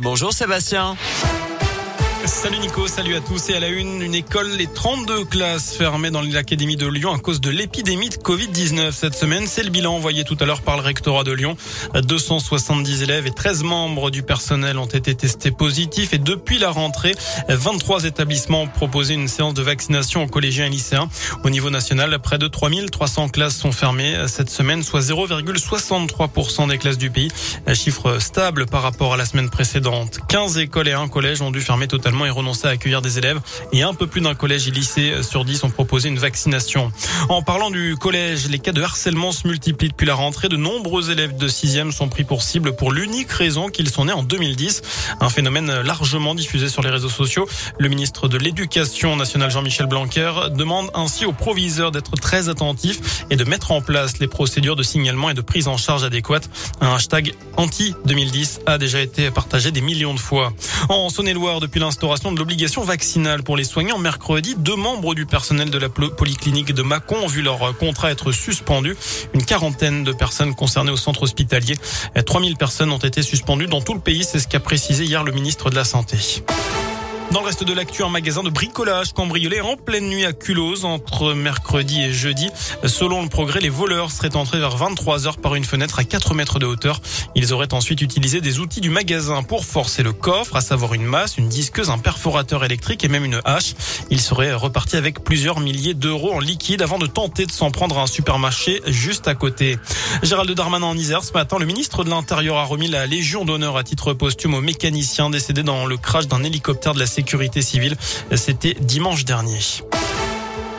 Bonjour Sébastien. Salut Nico, salut à tous et à la une, une école, les 32 classes fermées dans l'Académie de Lyon à cause de l'épidémie de Covid-19 cette semaine. C'est le bilan envoyé tout à l'heure par le rectorat de Lyon. 270 élèves et 13 membres du personnel ont été testés positifs et depuis la rentrée, 23 établissements ont proposé une séance de vaccination aux collégiens et lycéens. Au niveau national, près de 3300 classes sont fermées cette semaine, soit 0,63% des classes du pays. Un chiffre stable par rapport à la semaine précédente. 15 écoles et un collège ont dû fermer totalement et renoncer à accueillir des élèves. Et un peu plus d'un collège et lycée sur 10 ont proposé une vaccination. En parlant du collège, les cas de harcèlement se multiplient depuis la rentrée. De nombreux élèves de 6e sont pris pour cible pour l'unique raison qu'ils sont nés en 2010. Un phénomène largement diffusé sur les réseaux sociaux. Le ministre de l'Éducation nationale Jean-Michel Blanquer demande ainsi aux proviseurs d'être très attentifs et de mettre en place les procédures de signalement et de prise en charge adéquates. Un hashtag anti-2010 a déjà été partagé des millions de fois. En Saône-et-Loire, depuis l'instant, de l'obligation vaccinale pour les soignants. Mercredi, deux membres du personnel de la polyclinique de Mâcon ont vu leur contrat être suspendu. Une quarantaine de personnes concernées au centre hospitalier. 3000 personnes ont été suspendues dans tout le pays. C'est ce qu'a précisé hier le ministre de la Santé. Dans le reste de l'actu, un magasin de bricolage cambriolé en pleine nuit à Culose entre mercredi et jeudi. Selon le progrès, les voleurs seraient entrés vers 23 heures par une fenêtre à 4 mètres de hauteur. Ils auraient ensuite utilisé des outils du magasin pour forcer le coffre, à savoir une masse, une disqueuse, un perforateur électrique et même une hache. Ils seraient repartis avec plusieurs milliers d'euros en liquide avant de tenter de s'en prendre à un supermarché juste à côté. Gérald Darmanin en Isère, ce matin, le ministre de l'Intérieur a remis la Légion d'honneur à titre posthume aux mécaniciens décédés dans le crash d'un hélicoptère de la sécurité civile. C'était dimanche dernier.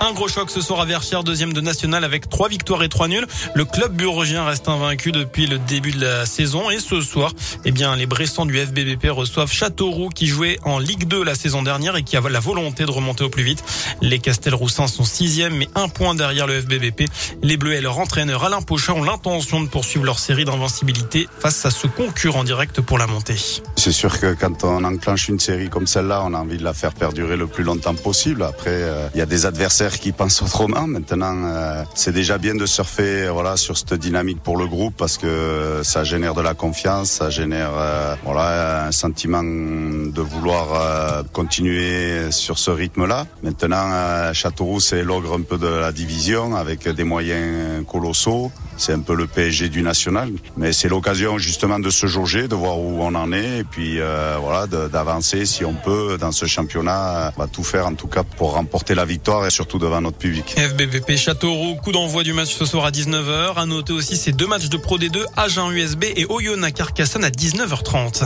Un gros choc ce soir à Verchères, deuxième de national avec trois victoires et trois nuls. Le club burgien reste invaincu depuis le début de la saison et ce soir, eh bien, les Bressans du FBBP reçoivent Châteauroux qui jouait en Ligue 2 la saison dernière et qui a la volonté de remonter au plus vite. Les Castelroussins sont sixième mais un point derrière le FBBP. Les Bleus et leur entraîneur Alain Pochat ont l'intention de poursuivre leur série d'invincibilité face à ce concurrent direct pour la montée. C'est sûr que quand on enclenche une série comme celle-là, on a envie de la faire perdurer le plus longtemps possible. Après, euh, il y a des adversaires qui pensent autrement. Maintenant, euh, c'est déjà bien de surfer voilà sur cette dynamique pour le groupe parce que ça génère de la confiance, ça génère euh, voilà un sentiment de vouloir euh, continuer sur ce rythme-là. Maintenant, Châteauroux c'est l'ogre un peu de la division avec des moyens colossaux. C'est un peu le PSG du national, mais c'est l'occasion justement de se jauger, de voir où on en est et puis voilà d'avancer si on peut dans ce championnat. On va tout faire en tout cas pour remporter la victoire et surtout devant notre public. FBVP Châteauroux, coup d'envoi du match ce soir à 19h. À noter aussi ces deux matchs de Pro D2, Agen USB et Oyonnax Carcassonne à 19h30.